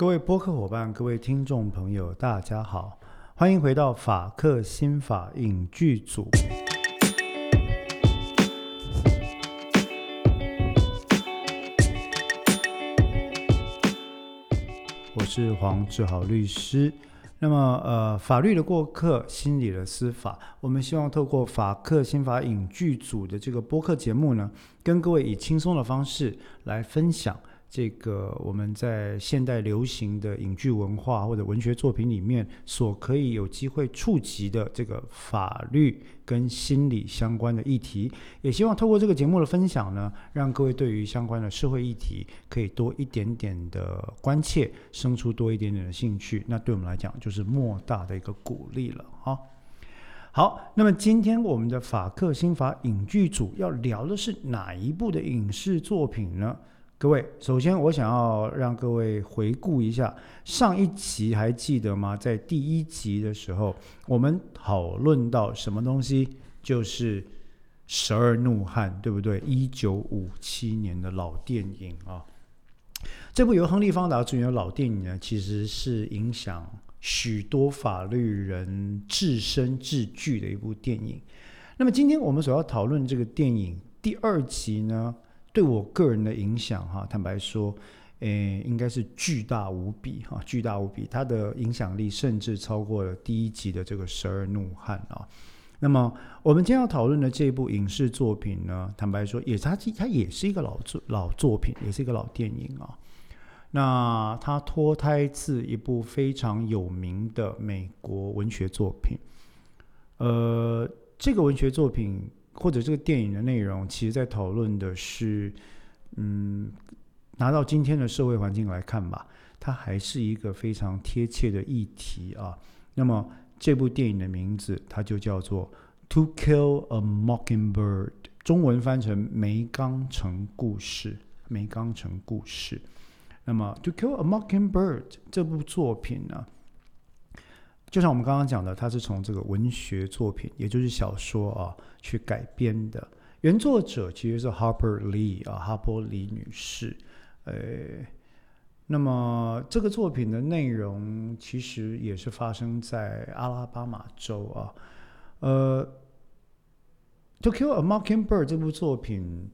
各位播客伙伴、各位听众朋友，大家好，欢迎回到法克新法影剧组。我是黄志豪律师。那么，呃，法律的过客，心理的司法，我们希望透过法克新法影剧组的这个播客节目呢，跟各位以轻松的方式来分享。这个我们在现代流行的影剧文化或者文学作品里面，所可以有机会触及的这个法律跟心理相关的议题，也希望透过这个节目的分享呢，让各位对于相关的社会议题可以多一点点的关切，生出多一点点的兴趣。那对我们来讲，就是莫大的一个鼓励了哈。好，那么今天我们的法克新法影剧组要聊的是哪一部的影视作品呢？各位，首先我想要让各位回顾一下上一集，还记得吗？在第一集的时候，我们讨论到什么东西？就是《十二怒汉》，对不对？一九五七年的老电影啊。这部由亨利·方达主演的老电影呢，其实是影响许多法律人置身治剧的一部电影。那么今天我们所要讨论这个电影第二集呢？对我个人的影响，哈，坦白说，诶，应该是巨大无比，哈，巨大无比。它的影响力甚至超过了第一集的这个《十二怒汉》啊。那么，我们今天要讨论的这部影视作品呢，坦白说，也它它也是一个老作老作品，也是一个老电影啊。那它脱胎自一部非常有名的美国文学作品，呃，这个文学作品。或者这个电影的内容，其实在讨论的是，嗯，拿到今天的社会环境来看吧，它还是一个非常贴切的议题啊。那么这部电影的名字，它就叫做《To Kill a Mockingbird》，中文翻成《梅冈城故事》。梅冈城故事。那么《To Kill a Mockingbird》这部作品呢？就像我们刚刚讲的，它是从这个文学作品，也就是小说啊，去改编的。原作者其实是 Harper Lee 啊，哈珀李女士。呃，那么这个作品的内容其实也是发生在阿拉巴马州啊。呃，《To Kill a Mockingbird》这部作品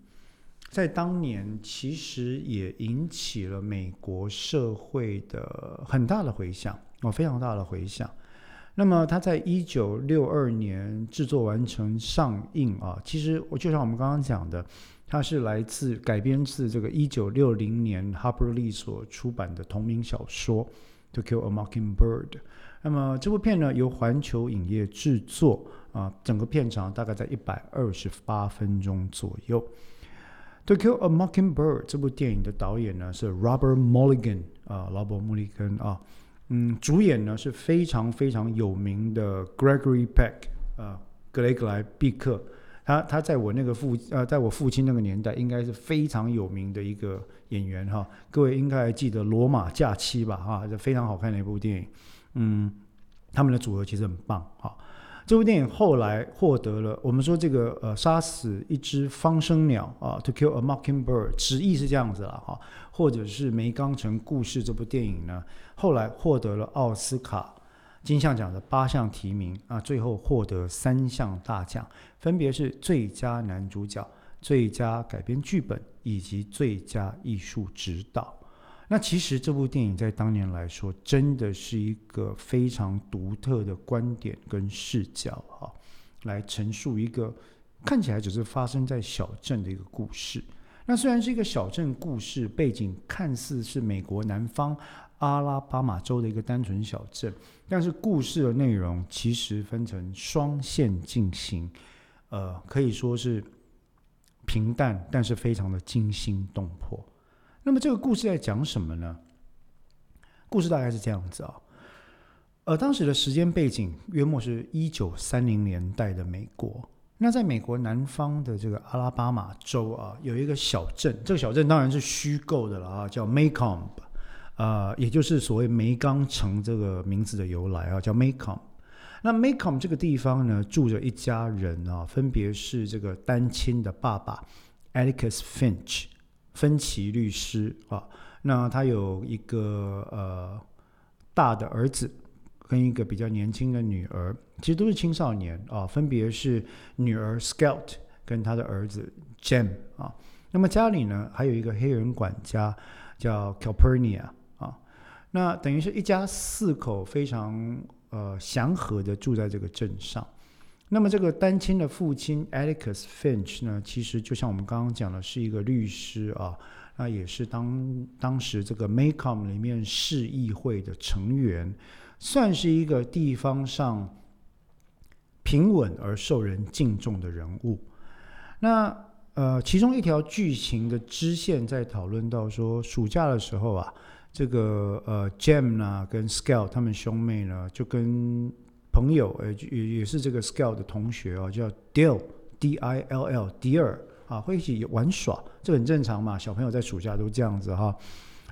在当年其实也引起了美国社会的很大的回响哦，非常大的回响。那么他在一九六二年制作完成上映啊，其实我就像我们刚刚讲的，它是来自改编自这个一九六零年 Harper Lee 所出版的同名小说《To Kill a Mockingbird》。那么这部片呢由环球影业制作啊，整个片长大概在一百二十八分钟左右。《To Kill a Mockingbird》这部电影的导演呢是 Robert Mulligan 啊，劳勃·穆利根啊。嗯，主演呢是非常非常有名的 Gregory Peck，啊，格雷格莱毕克，他他在我那个父呃，在我父亲那个年代，应该是非常有名的一个演员哈。各位应该还记得《罗马假期》吧？哈，是非常好看的一部电影。嗯，他们的组合其实很棒哈。这部电影后来获得了我们说这个呃杀死一只方生鸟啊，To kill a mockingbird，直译是这样子了哈，或者是梅冈城故事这部电影呢，后来获得了奥斯卡金像奖的八项提名啊，最后获得三项大奖，分别是最佳男主角、最佳改编剧本以及最佳艺术指导。那其实这部电影在当年来说，真的是一个非常独特的观点跟视角啊，来陈述一个看起来只是发生在小镇的一个故事。那虽然是一个小镇故事，背景看似是美国南方阿拉巴马州的一个单纯小镇，但是故事的内容其实分成双线进行，呃，可以说是平淡，但是非常的惊心动魄。那么这个故事在讲什么呢？故事大概是这样子啊，呃，当时的时间背景约莫是一九三零年代的美国。那在美国南方的这个阿拉巴马州啊，有一个小镇，这个小镇当然是虚构的了啊，叫 Maycomb，啊，也就是所谓梅冈城这个名字的由来啊，叫 Maycomb。那 Maycomb 这个地方呢，住着一家人啊，分别是这个单亲的爸爸 Alex Finch。芬奇律师啊，那他有一个呃大的儿子跟一个比较年轻的女儿，其实都是青少年啊，分别是女儿 Scout 跟他的儿子 Jam 啊。那么家里呢还有一个黑人管家叫 Calpurnia 啊。那等于是一家四口非常呃祥和的住在这个镇上。那么这个单亲的父亲 Atticus Finch 呢，其实就像我们刚刚讲的，是一个律师啊，那也是当当时这个 Macomb 里面市议会的成员，算是一个地方上平稳而受人敬重的人物。那呃，其中一条剧情的支线在讨论到说，暑假的时候啊，这个呃 Jam 呢跟 Scale 他们兄妹呢就跟朋友，呃，也也是这个 Scale 的同学哦，叫 Dill，D I L L，Dill 啊，会一起玩耍，这很正常嘛，小朋友在暑假都这样子哈。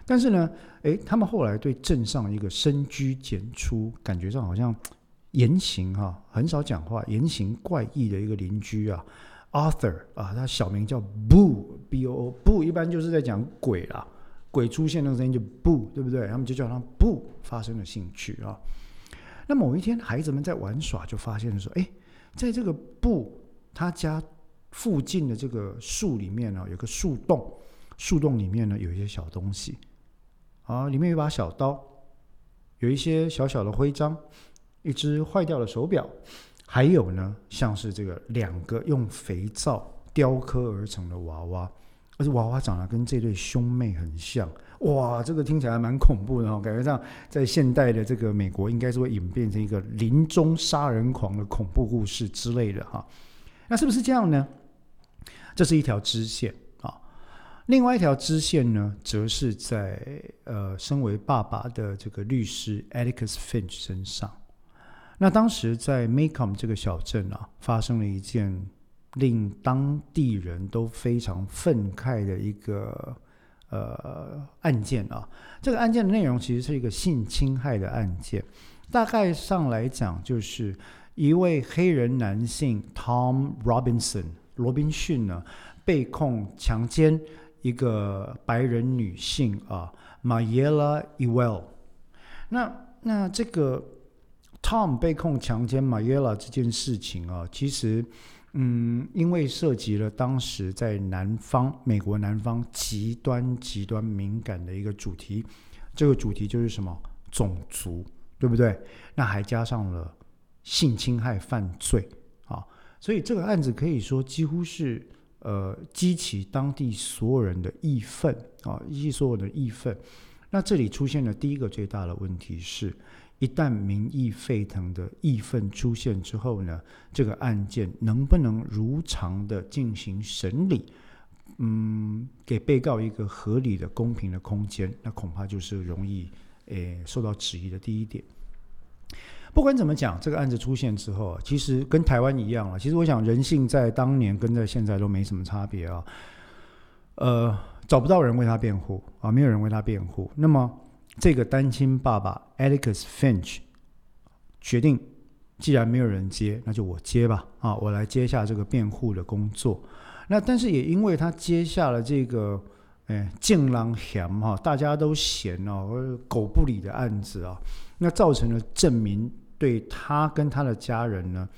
但是呢，诶，他们后来对镇上一个深居简出，感觉上好像言行哈很少讲话，言行怪异的一个邻居啊，Arthur 啊，他小名叫 Boo，B O O，Boo 一般就是在讲鬼啦，鬼出现那个声音就 Boo，对不对？他们就叫他 Boo，发生了兴趣啊。那某一天，孩子们在玩耍，就发现说：“哎，在这个布他家附近的这个树里面呢，有个树洞，树洞里面呢有一些小东西，啊，里面有把小刀，有一些小小的徽章，一只坏掉的手表，还有呢，像是这个两个用肥皂雕刻而成的娃娃，而且娃娃长得跟这对兄妹很像。”哇，这个听起来蛮恐怖的哈，感觉上在现代的这个美国，应该是会演变成一个临终杀人狂的恐怖故事之类的哈。那是不是这样呢？这是一条支线啊。另外一条支线呢，则是在呃，身为爸爸的这个律师 Atticus Finch 身上。那当时在 Macomb 这个小镇啊，发生了一件令当地人都非常愤慨的一个。呃，案件啊，这个案件的内容其实是一个性侵害的案件。大概上来讲，就是一位黑人男性 Tom Robinson 罗宾逊呢，被控强奸一个白人女性啊，Mayella Ewell。那那这个 Tom 被控强奸 Mayela 这件事情啊，其实。嗯，因为涉及了当时在南方美国南方极端极端敏感的一个主题，这个主题就是什么种族，对不对？那还加上了性侵害犯罪啊，所以这个案子可以说几乎是呃激起当地所有人的义愤啊，激起所有的义愤。那这里出现的第一个最大的问题是。一旦民意沸腾的义愤出现之后呢，这个案件能不能如常的进行审理？嗯，给被告一个合理的、公平的空间，那恐怕就是容易诶受到质疑的第一点。不管怎么讲，这个案子出现之后啊，其实跟台湾一样了。其实我想，人性在当年跟在现在都没什么差别啊。呃，找不到人为他辩护啊，没有人为他辩护，那么。这个单亲爸爸 Atticus Finch 决定，既然没有人接，那就我接吧。啊，我来接下这个辩护的工作。那但是也因为他接下了这个，哎，敬狼嫌哈，大家都嫌哦，狗不理的案子啊，那造成了证明对他跟他的家人呢，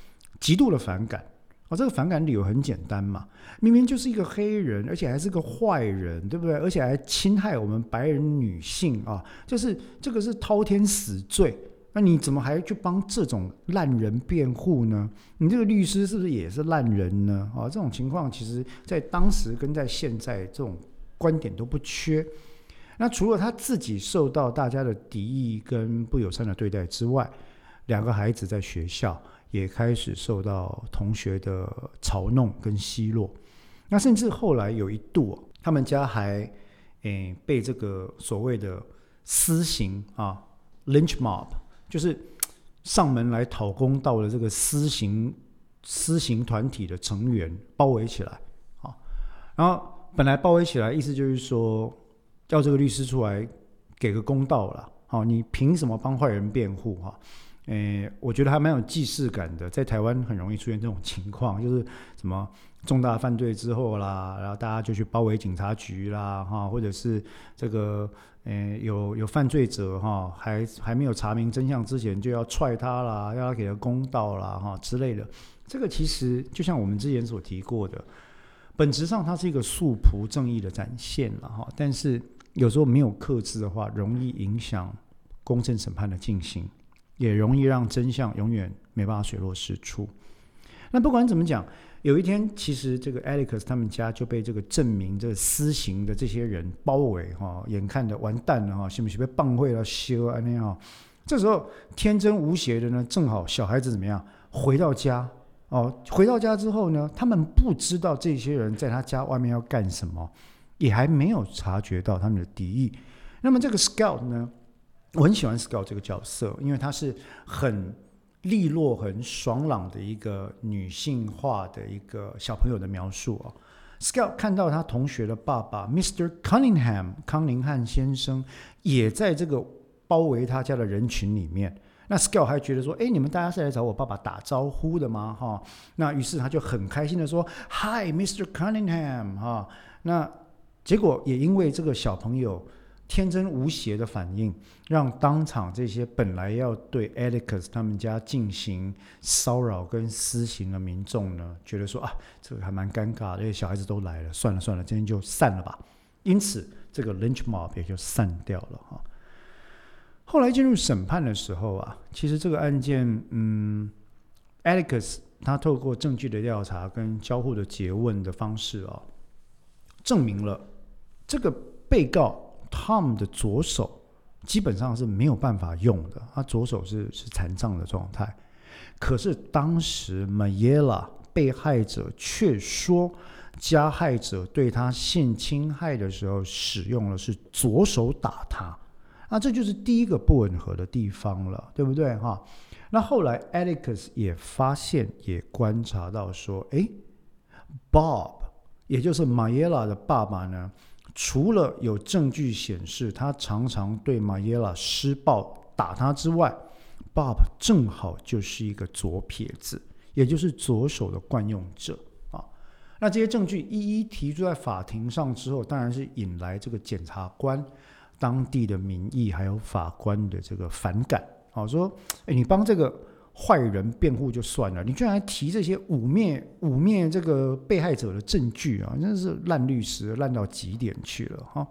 极度的反感。哦，这个反感理由很简单嘛，明明就是一个黑人，而且还是个坏人，对不对？而且还侵害我们白人女性啊，就是这个是滔天死罪。那你怎么还去帮这种烂人辩护呢？你这个律师是不是也是烂人呢？啊，这种情况其实在当时跟在现在这种观点都不缺。那除了他自己受到大家的敌意跟不友善的对待之外，两个孩子在学校。也开始受到同学的嘲弄跟奚落，那甚至后来有一度，他们家还诶被这个所谓的私刑啊，lynch mob，就是上门来讨公道的这个私刑私刑团体的成员包围起来啊，然后本来包围起来，意思就是说叫这个律师出来给个公道了，好，你凭什么帮坏人辩护哈？诶，我觉得还蛮有既视感的。在台湾很容易出现这种情况，就是什么重大犯罪之后啦，然后大家就去包围警察局啦，哈，或者是这个诶有有犯罪者哈，还还没有查明真相之前就要踹他啦，要他给他公道啦，哈之类的。这个其实就像我们之前所提过的，本质上它是一个素朴正义的展现了哈，但是有时候没有克制的话，容易影响公正审判的进行。也容易让真相永远没办法水落石出。那不管怎么讲，有一天其实这个 Alex 他们家就被这个证明这个私刑的这些人包围哈，眼看着完蛋了哈，是不是被棒会了修啊那样？这时候天真无邪的呢，正好小孩子怎么样回到家哦？回到家之后呢，他们不知道这些人在他家外面要干什么，也还没有察觉到他们的敌意。那么这个 Scout 呢？我很喜欢 Scout 这个角色，因为她是很利落、很爽朗的一个女性化的一个小朋友的描述啊。Scout 看到他同学的爸爸 Mr. Cunningham 康宁汉先生也在这个包围他家的人群里面，那 Scout 还觉得说：“哎，你们大家是来找我爸爸打招呼的吗？”哈，那于是他就很开心的说：“Hi, Mr. Cunningham。”哈，那结果也因为这个小朋友。天真无邪的反应，让当场这些本来要对 Alex 他们家进行骚扰跟私刑的民众呢，觉得说啊，这个还蛮尴尬，这些小孩子都来了，算了算了，今天就散了吧。因此，这个 Lynch Mob 也就散掉了哈。后来进入审判的时候啊，其实这个案件，嗯，Alex 他透过证据的调查跟交互的诘问的方式啊，证明了这个被告。Tom 的左手基本上是没有办法用的，他左手是是残障的状态。可是当时 Mayela 被害者却说，加害者对他性侵害的时候使用的是左手打他，那这就是第一个不吻合的地方了，对不对哈？那后来 Alex 也发现也观察到说，哎，Bob 也就是 Mayela 的爸爸呢？除了有证据显示他常常对马耶拉施暴打他之外，Bob 正好就是一个左撇子，也就是左手的惯用者啊。那这些证据一一提出在法庭上之后，当然是引来这个检察官、当地的民意还有法官的这个反感啊，说：“哎，你帮这个。”坏人辩护就算了，你居然还提这些污蔑、污蔑这个被害者的证据啊！真是烂律师，烂到极点去了哈。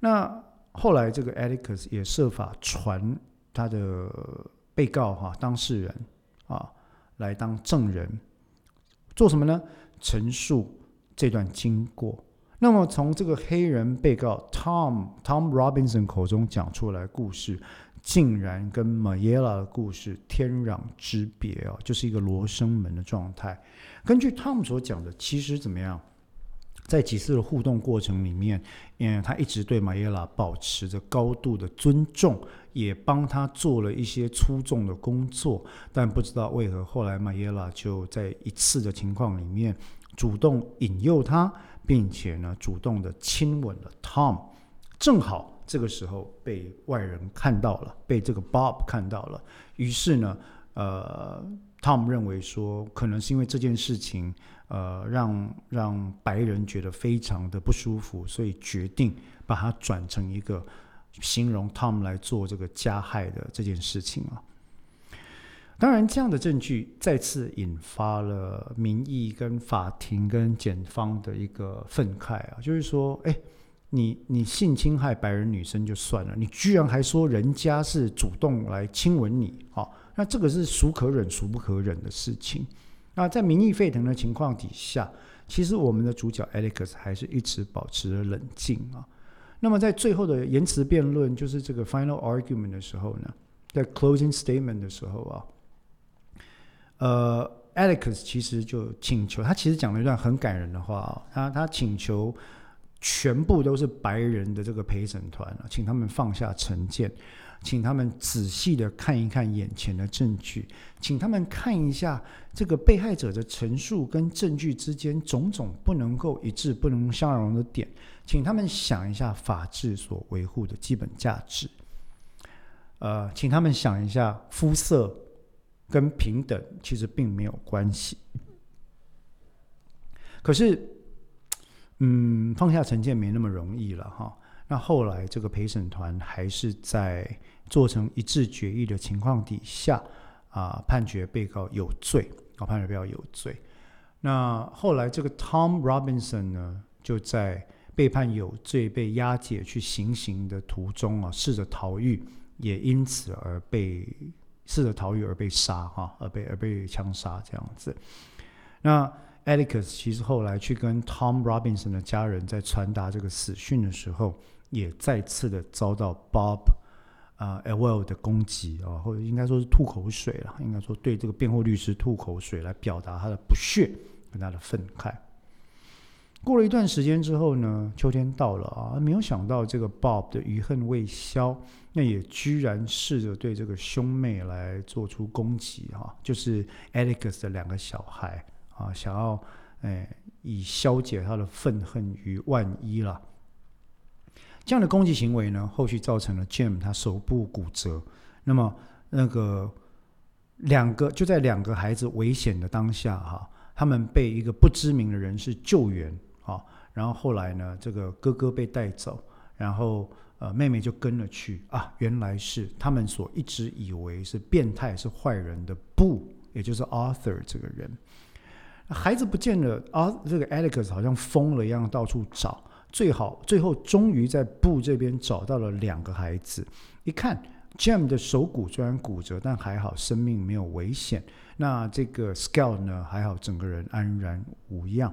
那后来这个 Alex 也设法传他的被告哈当事人啊来当证人，做什么呢？陈述这段经过。那么从这个黑人被告 Tom Tom Robinson 口中讲出来故事。竟然跟 Mayela 的故事天壤之别哦，就是一个罗生门的状态。根据 Tom 所讲的，其实怎么样，在几次的互动过程里面，嗯，他一直对 Mayela 保持着高度的尊重，也帮他做了一些出众的工作。但不知道为何后来 Mayela 就在一次的情况里面，主动引诱他，并且呢，主动的亲吻了 Tom，正好。这个时候被外人看到了，被这个 Bob 看到了，于是呢，呃，Tom 认为说，可能是因为这件事情，呃，让让白人觉得非常的不舒服，所以决定把它转成一个形容 Tom 来做这个加害的这件事情啊。当然，这样的证据再次引发了民意跟法庭跟检方的一个愤慨啊，就是说，哎。你你性侵害白人女生就算了，你居然还说人家是主动来亲吻你，好，那这个是孰可忍孰不可忍的事情。那在民意沸腾的情况底下，其实我们的主角 Alex 还是一直保持着冷静啊。那么在最后的言辞辩论，就是这个 final argument 的时候呢，在 closing statement 的时候啊，呃，Alex 其实就请求，他其实讲了一段很感人的话啊，他他请求。全部都是白人的这个陪审团啊，请他们放下成见，请他们仔细的看一看眼前的证据，请他们看一下这个被害者的陈述跟证据之间种种不能够一致、不能相容的点，请他们想一下法治所维护的基本价值。呃，请他们想一下，肤色跟平等其实并没有关系。可是，嗯，放下成见没那么容易了哈。那后来这个陪审团还是在做成一致决议的情况底下啊，判决被告有罪啊，判决被告有罪。那后来这个 Tom Robinson 呢，就在被判有罪、被押解去行刑的途中啊，试着逃狱，也因此而被试着逃狱而被杀哈，而被而被枪杀这样子。那 Alex 其实后来去跟 Tom Robinson 的家人在传达这个死讯的时候。也再次的遭到 Bob 啊 L 的攻击啊，或者应该说是吐口水了，应该说对这个辩护律师吐口水来表达他的不屑跟他的愤慨。过了一段时间之后呢，秋天到了啊，没有想到这个 Bob 的余恨未消，那也居然试着对这个兄妹来做出攻击哈，就是 Alex 的两个小孩啊，想要哎以消解他的愤恨于万一了。这样的攻击行为呢，后续造成了 Jim 他手部骨折。那么，那个两个就在两个孩子危险的当下哈，他们被一个不知名的人士救援啊。然后后来呢，这个哥哥被带走，然后呃妹妹就跟了去啊。原来是他们所一直以为是变态是坏人的布，也就是 Arthur 这个人。孩子不见了啊，这个 Alex 好像疯了一样到处找。最好，最后终于在布这边找到了两个孩子。一看，Jam 的手骨虽然骨折，但还好生命没有危险。那这个 Scout 呢，还好整个人安然无恙。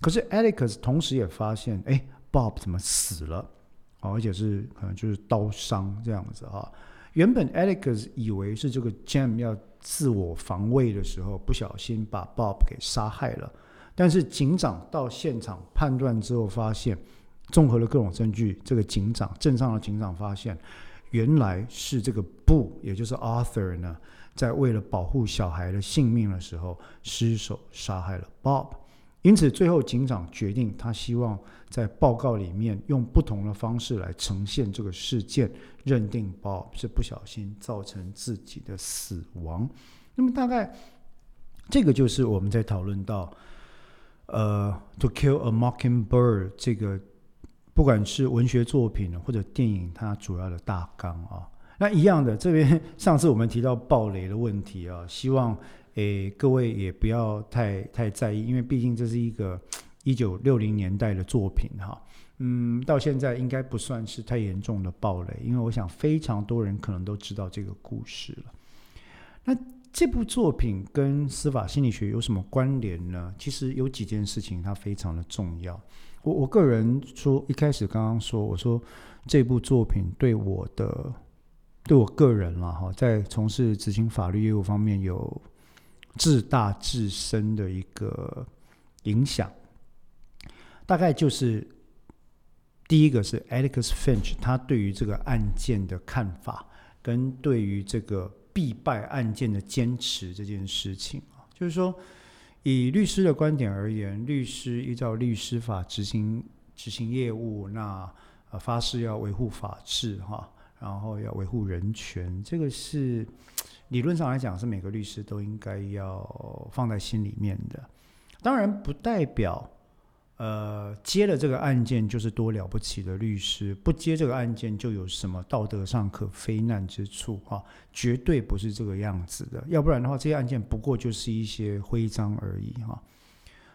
可是 Alex 同时也发现，哎，Bob 怎么死了？哦而且是可能就是刀伤这样子哈。原本 Alex 以为是这个 Jam 要自我防卫的时候，不小心把 Bob 给杀害了。但是警长到现场判断之后，发现综合了各种证据，这个警长镇上的警长发现，原来是这个布，也就是 Arthur 呢，在为了保护小孩的性命的时候失手杀害了 Bob。因此，最后警长决定，他希望在报告里面用不同的方式来呈现这个事件，认定 Bob 是不小心造成自己的死亡。那么，大概这个就是我们在讨论到。呃，《To Kill a Mockingbird》这个，不管是文学作品或者电影，它主要的大纲啊，那一样的。这边上次我们提到暴雷的问题啊，希望诶各位也不要太太在意，因为毕竟这是一个一九六零年代的作品哈。嗯，到现在应该不算是太严重的暴雷，因为我想非常多人可能都知道这个故事了。那。这部作品跟司法心理学有什么关联呢？其实有几件事情它非常的重要。我我个人说，一开始刚刚说，我说这部作品对我的对我个人了哈，在从事执行法律业务方面有自大自身的一个影响。大概就是第一个是 Alex Finch 他对于这个案件的看法，跟对于这个。必败案件的坚持这件事情啊，就是说，以律师的观点而言，律师依照律师法执行执行业务，那呃发誓要维护法治哈，然后要维护人权，这个是理论上来讲是每个律师都应该要放在心里面的。当然，不代表。呃，接了这个案件就是多了不起的律师，不接这个案件就有什么道德上可非难之处啊？绝对不是这个样子的。要不然的话，这些案件不过就是一些徽章而已哈。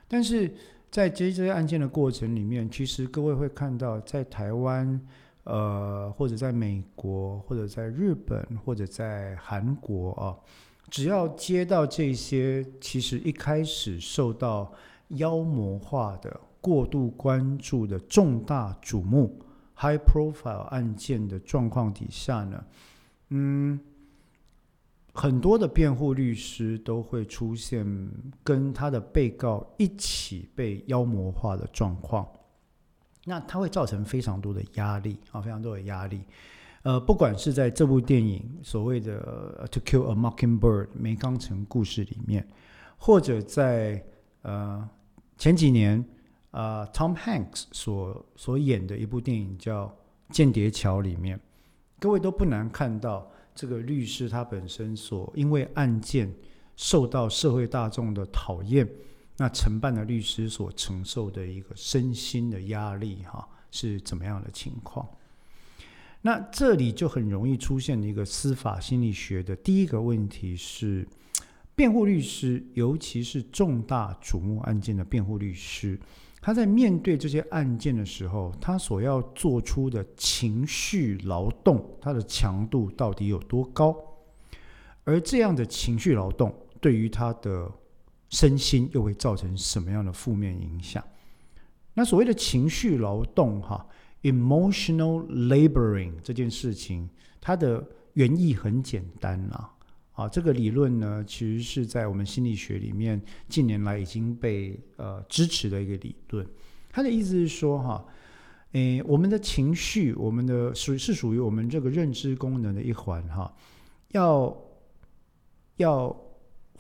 但是在接这些案件的过程里面，其实各位会看到，在台湾，呃，或者在美国，或者在日本，或者在韩国啊，只要接到这些，其实一开始受到妖魔化的。过度关注的重大瞩目 （high profile） 案件的状况底下呢，嗯，很多的辩护律师都会出现跟他的被告一起被妖魔化的状况，那它会造成非常多的压力啊，非常多的压力。呃，不管是在这部电影所谓的《To Kill a Mockingbird》梅冈城故事里面，或者在呃前几年。啊，Tom Hanks 所所演的一部电影叫《间谍桥》里面，各位都不难看到，这个律师他本身所因为案件受到社会大众的讨厌，那承办的律师所承受的一个身心的压力，哈，是怎么样的情况？那这里就很容易出现一个司法心理学的第一个问题是，辩护律师，尤其是重大瞩目案件的辩护律师。他在面对这些案件的时候，他所要做出的情绪劳动，它的强度到底有多高？而这样的情绪劳动对于他的身心又会造成什么样的负面影响？那所谓的情绪劳动，哈，emotional laboring 这件事情，它的原意很简单啦。啊，这个理论呢，其实是在我们心理学里面近年来已经被呃支持的一个理论。他的意思是说，哈，诶，我们的情绪，我们的属是属于我们这个认知功能的一环，哈，要要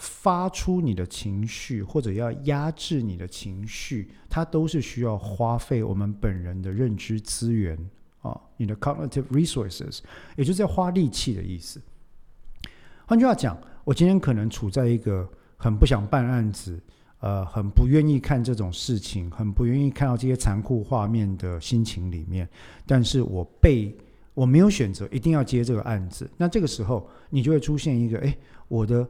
发出你的情绪，或者要压制你的情绪，它都是需要花费我们本人的认知资源啊，你的 cognitive resources，也就是要花力气的意思。换句话讲，我今天可能处在一个很不想办案子，呃，很不愿意看这种事情，很不愿意看到这些残酷画面的心情里面。但是我被我没有选择，一定要接这个案子。那这个时候，你就会出现一个，哎，我的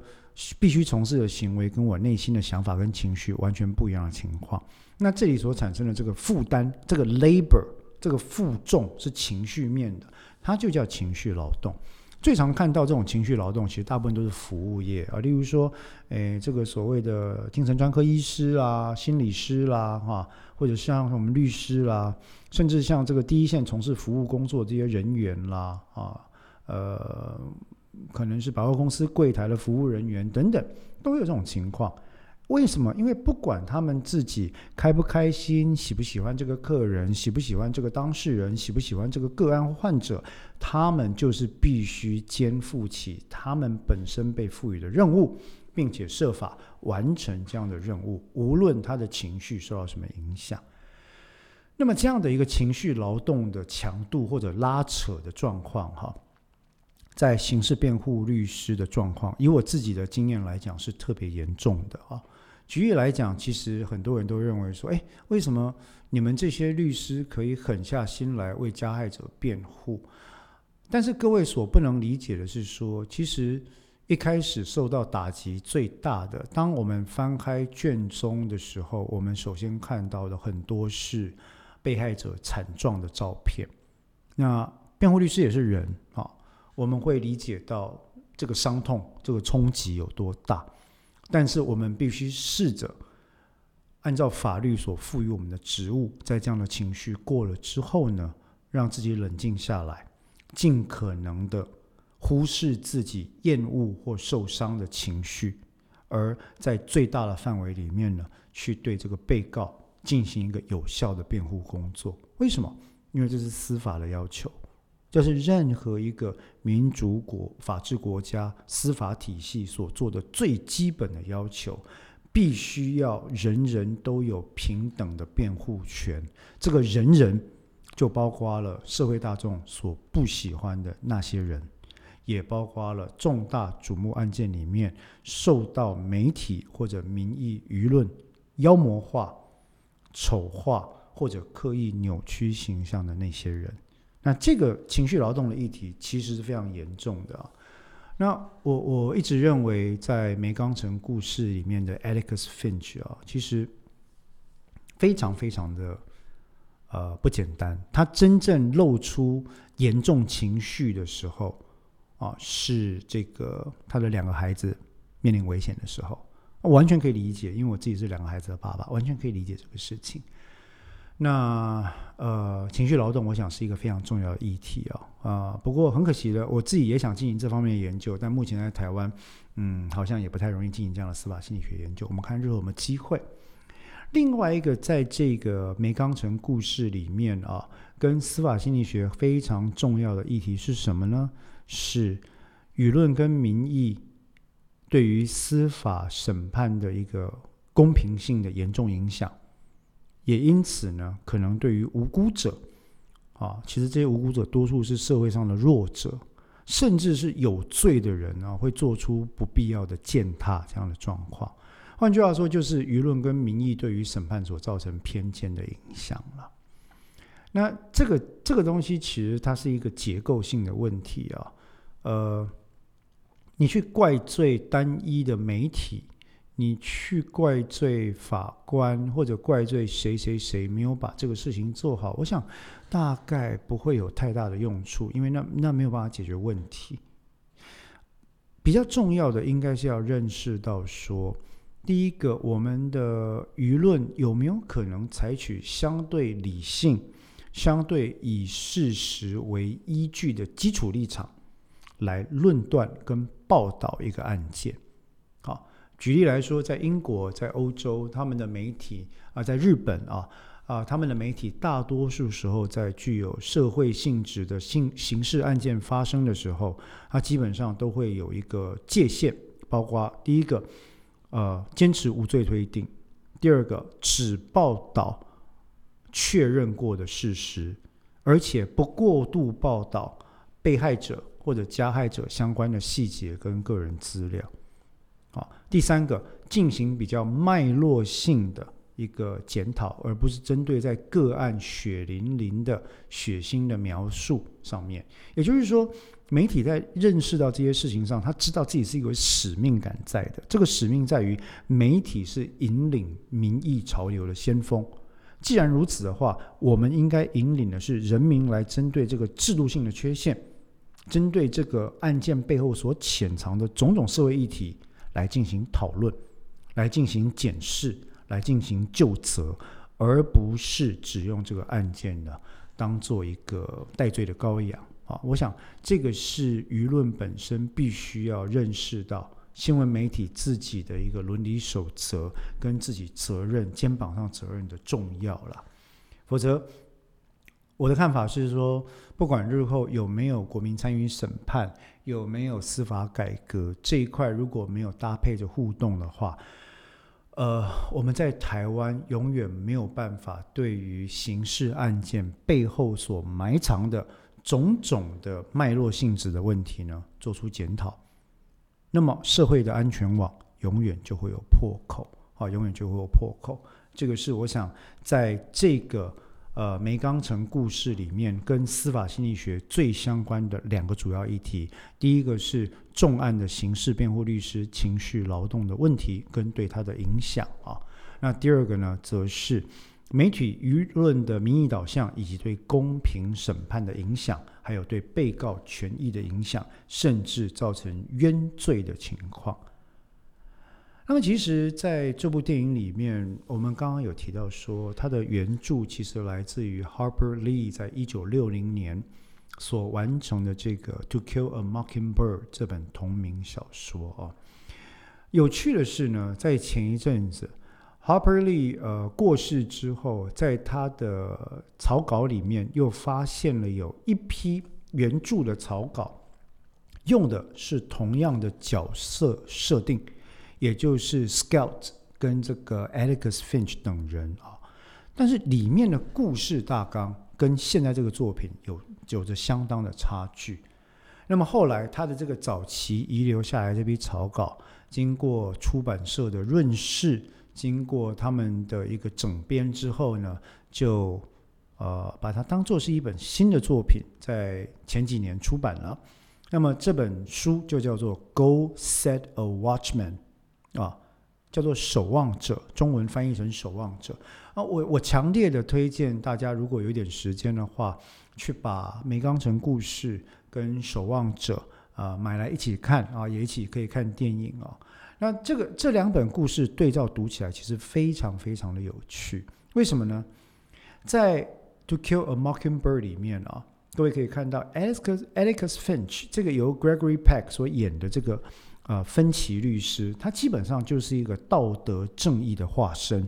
必须从事的行为，跟我内心的想法跟情绪完全不一样的情况。那这里所产生的这个负担，这个 labor，这个负重是情绪面的，它就叫情绪劳动。最常看到这种情绪劳动，其实大部分都是服务业啊，例如说，诶，这个所谓的精神专科医师啦、心理师啦，哈，或者像我们律师啦，甚至像这个第一线从事服务工作这些人员啦，啊，呃，可能是百货公司柜台的服务人员等等，都有这种情况。为什么？因为不管他们自己开不开心，喜不喜欢这个客人，喜不喜欢这个当事人，喜不喜欢这个个案患者，他们就是必须肩负起他们本身被赋予的任务，并且设法完成这样的任务，无论他的情绪受到什么影响。那么这样的一个情绪劳动的强度或者拉扯的状况，哈，在刑事辩护律师的状况，以我自己的经验来讲，是特别严重的啊。举例来讲，其实很多人都认为说，哎，为什么你们这些律师可以狠下心来为加害者辩护？但是各位所不能理解的是说，其实一开始受到打击最大的，当我们翻开卷宗的时候，我们首先看到的很多是被害者惨状的照片。那辩护律师也是人啊，我们会理解到这个伤痛、这个冲击有多大。但是我们必须试着按照法律所赋予我们的职务，在这样的情绪过了之后呢，让自己冷静下来，尽可能的忽视自己厌恶或受伤的情绪，而在最大的范围里面呢，去对这个被告进行一个有效的辩护工作。为什么？因为这是司法的要求。这是任何一个民主国、法治国家司法体系所做的最基本的要求，必须要人人都有平等的辩护权。这个人人就包括了社会大众所不喜欢的那些人，也包括了重大瞩目案件里面受到媒体或者民意舆论妖魔化、丑化或者刻意扭曲形象的那些人。那这个情绪劳动的议题其实是非常严重的啊。那我我一直认为，在梅冈城故事里面的 Alex Finch 啊，其实非常非常的呃不简单。他真正露出严重情绪的时候啊，是这个他的两个孩子面临危险的时候，完全可以理解，因为我自己是两个孩子的爸爸，完全可以理解这个事情。那呃，情绪劳动，我想是一个非常重要的议题啊啊！不过很可惜的，我自己也想进行这方面的研究，但目前在台湾，嗯，好像也不太容易进行这样的司法心理学研究。我们看日后有没有机会。另外一个，在这个梅冈城故事里面啊，跟司法心理学非常重要的议题是什么呢？是舆论跟民意对于司法审判的一个公平性的严重影响。也因此呢，可能对于无辜者，啊，其实这些无辜者多数是社会上的弱者，甚至是有罪的人啊，会做出不必要的践踏这样的状况。换句话说，就是舆论跟民意对于审判所造成偏见的影响了。那这个这个东西其实它是一个结构性的问题啊。呃，你去怪罪单一的媒体，你去怪罪法官或者怪罪谁谁谁没有把这个事情做好，我想。大概不会有太大的用处，因为那那没有办法解决问题。比较重要的应该是要认识到说，第一个，我们的舆论有没有可能采取相对理性、相对以事实为依据的基础立场来论断跟报道一个案件？举例来说，在英国、在欧洲，他们的媒体啊，在日本啊。啊，他们的媒体大多数时候在具有社会性质的刑刑事案件发生的时候，它基本上都会有一个界限，包括第一个，呃，坚持无罪推定；第二个，只报道确认过的事实，而且不过度报道被害者或者加害者相关的细节跟个人资料。第三个，进行比较脉络性的。一个检讨，而不是针对在个案血淋淋的血腥的描述上面。也就是说，媒体在认识到这些事情上，他知道自己是一个使命感在的。这个使命在于，媒体是引领民意潮流的先锋。既然如此的话，我们应该引领的是人民来针对这个制度性的缺陷，针对这个案件背后所潜藏的种种社会议题来进行讨论，来进行检视。来进行就责，而不是只用这个案件呢当做一个戴罪的羔羊啊！我想这个是舆论本身必须要认识到新闻媒体自己的一个伦理守则跟自己责任肩膀上责任的重要了。否则，我的看法是说，不管日后有没有国民参与审判，有没有司法改革这一块，如果没有搭配着互动的话。呃，我们在台湾永远没有办法对于刑事案件背后所埋藏的种种的脉络性质的问题呢，做出检讨。那么，社会的安全网永远就会有破口，啊，永远就会有破口。这个是我想在这个。呃，梅冈城故事里面跟司法心理学最相关的两个主要议题，第一个是重案的刑事辩护律师情绪劳动的问题跟对他的影响啊。那第二个呢，则是媒体舆论的民意导向以及对公平审判的影响，还有对被告权益的影响，甚至造成冤罪的情况。那么，其实在这部电影里面，我们刚刚有提到说，它的原著其实来自于 Harper Lee 在一九六零年所完成的这个《To Kill a Mockingbird》这本同名小说啊。有趣的是呢，在前一阵子，Harper Lee 呃过世之后，在他的草稿里面又发现了有一批原著的草稿，用的是同样的角色设定。也就是 Scout 跟这个 Alex Finch 等人啊，但是里面的故事大纲跟现在这个作品有有着相当的差距。那么后来他的这个早期遗留下来这批草稿，经过出版社的润饰，经过他们的一个整编之后呢，就呃把它当做是一本新的作品，在前几年出版了。那么这本书就叫做《Go Set a Watchman》。啊，叫做守望者，中文翻译成守望者啊。我我强烈的推荐大家，如果有点时间的话，去把《梅冈城故事》跟《守望者》啊买来一起看啊，也一起可以看电影啊。那这个这两本故事对照读起来，其实非常非常的有趣。为什么呢？在《To Kill a Mockingbird》里面啊，各位可以看到 Alex Alex Finch 这个由 Gregory Peck 所演的这个。呃，芬奇律师，他基本上就是一个道德正义的化身。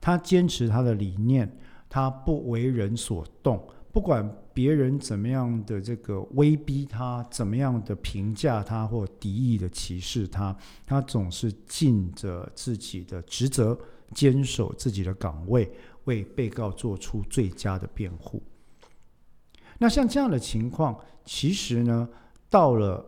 他坚持他的理念，他不为人所动，不管别人怎么样的这个威逼他，怎么样的评价他或敌意的歧视他，他总是尽着自己的职责，坚守自己的岗位，为被告做出最佳的辩护。那像这样的情况，其实呢？到了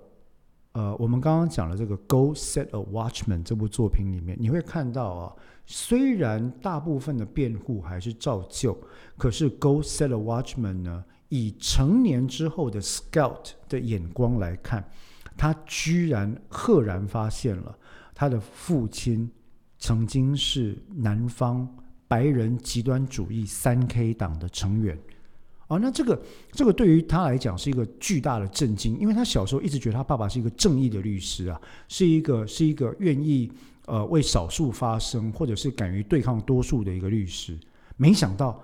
呃，我们刚刚讲的这个《Go Set a Watchman》这部作品里面，你会看到啊，虽然大部分的辩护还是照旧，可是《Go Set a Watchman》呢，以成年之后的 Scout 的眼光来看，他居然赫然发现了他的父亲曾经是南方白人极端主义三 K 党的成员。哦，那这个这个对于他来讲是一个巨大的震惊，因为他小时候一直觉得他爸爸是一个正义的律师啊，是一个是一个愿意呃为少数发声，或者是敢于对抗多数的一个律师。没想到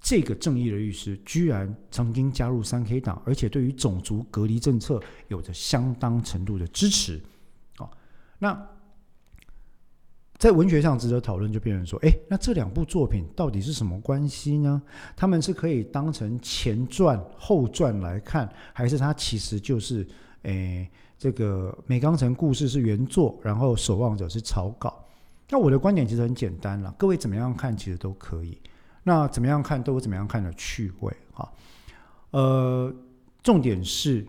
这个正义的律师居然曾经加入三 K 党，而且对于种族隔离政策有着相当程度的支持。哦，那。在文学上值得讨论，就变成说，哎，那这两部作品到底是什么关系呢？他们是可以当成前传、后传来看，还是它其实就是，哎，这个《美钢城故事》是原作，然后《守望者》是草稿？那我的观点其实很简单了，各位怎么样看，其实都可以。那怎么样看都有怎么样看的趣味哈。呃，重点是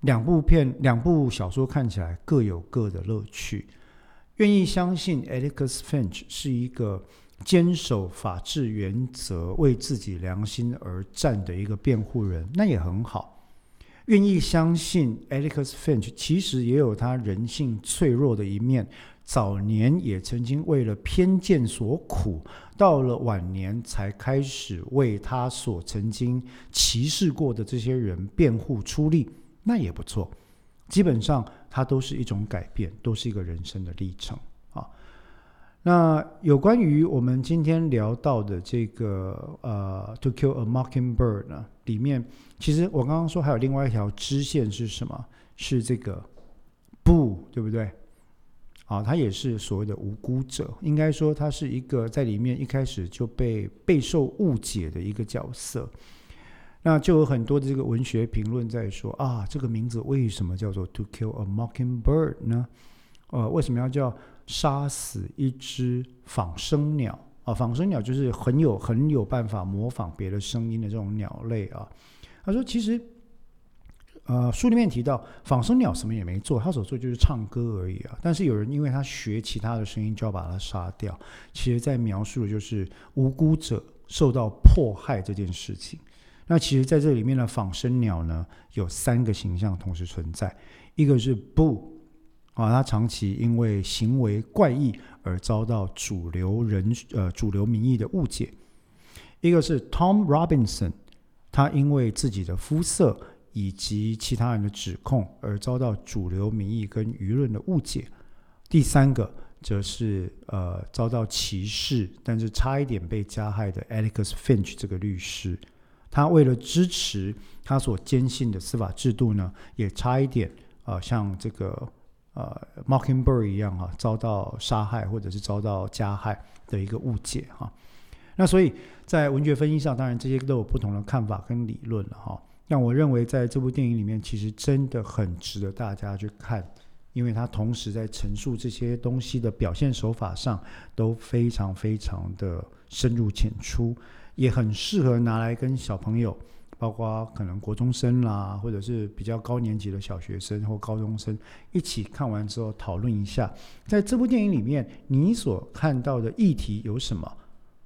两部片、两部小说看起来各有各的乐趣。愿意相信 Alex Finch 是一个坚守法治原则、为自己良心而战的一个辩护人，那也很好。愿意相信 Alex Finch 其实也有他人性脆弱的一面，早年也曾经为了偏见所苦，到了晚年才开始为他所曾经歧视过的这些人辩护出力，那也不错。基本上。它都是一种改变，都是一个人生的历程啊。那有关于我们今天聊到的这个呃《To Kill a Mockingbird》呢，里面其实我刚刚说还有另外一条支线是什么？是这个不，对不对？啊，他也是所谓的无辜者，应该说他是一个在里面一开始就被备受误解的一个角色。那就有很多的这个文学评论在说啊，这个名字为什么叫做 To Kill a Mockingbird 呢？呃，为什么要叫杀死一只仿生鸟啊？仿生鸟就是很有很有办法模仿别的声音的这种鸟类啊。他说，其实呃，书里面提到仿生鸟什么也没做，他所做就是唱歌而已啊。但是有人因为他学其他的声音，就要把它杀掉。其实，在描述的就是无辜者受到迫害这件事情。那其实，在这里面的仿生鸟呢，有三个形象同时存在。一个是布啊，他长期因为行为怪异而遭到主流人呃主流民意的误解。一个是 Tom Robinson，他因为自己的肤色以及其他人的指控而遭到主流民意跟舆论的误解。第三个则是呃遭到歧视，但是差一点被加害的 Alex Finch 这个律师。他为了支持他所坚信的司法制度呢，也差一点啊，像这个呃 Mockingbird 一样啊，遭到杀害或者是遭到加害的一个误解哈。那所以在文学分析上，当然这些都有不同的看法跟理论了哈。但我认为在这部电影里面，其实真的很值得大家去看，因为它同时在陈述这些东西的表现手法上都非常非常的深入浅出。也很适合拿来跟小朋友，包括可能国中生啦，或者是比较高年级的小学生或高中生一起看完之后讨论一下，在这部电影里面你所看到的议题有什么？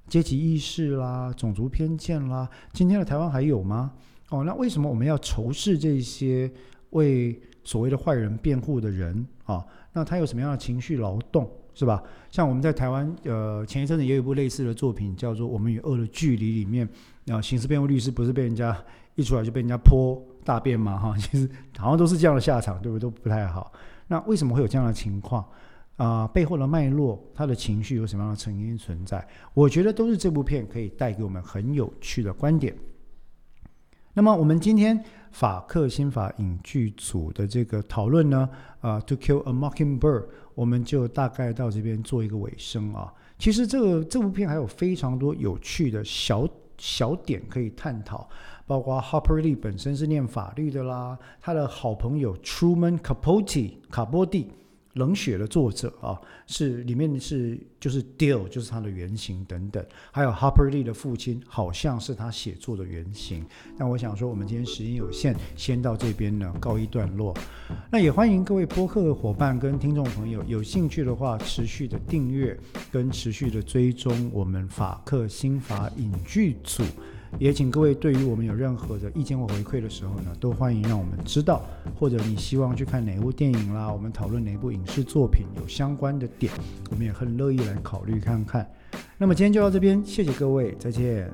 阶级意识啦，种族偏见啦，今天的台湾还有吗？哦，那为什么我们要仇视这些为所谓的坏人辩护的人啊？那他有什么样的情绪劳动？是吧？像我们在台湾，呃，前一阵子也有一部类似的作品，叫做《我们与恶的距离》里面，啊，刑事辩护律师不是被人家一出来就被人家泼大便嘛？哈，其实好像都是这样的下场，对不对？都不太好。那为什么会有这样的情况？啊，背后的脉络，他的情绪有什么样的成因存在？我觉得都是这部片可以带给我们很有趣的观点。那么我们今天法克新法影剧组的这个讨论呢，啊，《To Kill a Mockingbird》。我们就大概到这边做一个尾声啊。其实这个这部片还有非常多有趣的小小点可以探讨，包括 Harper Lee 本身是念法律的啦，他的好朋友 Truman Capote 卡波蒂冷血的作者啊，是里面是就是 Dill 就是他的原型等等，还有 Harper Lee 的父亲好像是他写作的原型。那我想说，我们今天时间有限，先到这边呢告一段落。那也欢迎各位播客的伙伴跟听众朋友有兴趣的话，持续的订阅跟持续的追踪我们法克新法影剧组。也请各位对于我们有任何的意见或回馈的时候呢，都欢迎让我们知道，或者你希望去看哪部电影啦，我们讨论哪部影视作品有相关的点，我们也很乐意来考虑看看。那么今天就到这边，谢谢各位，再见。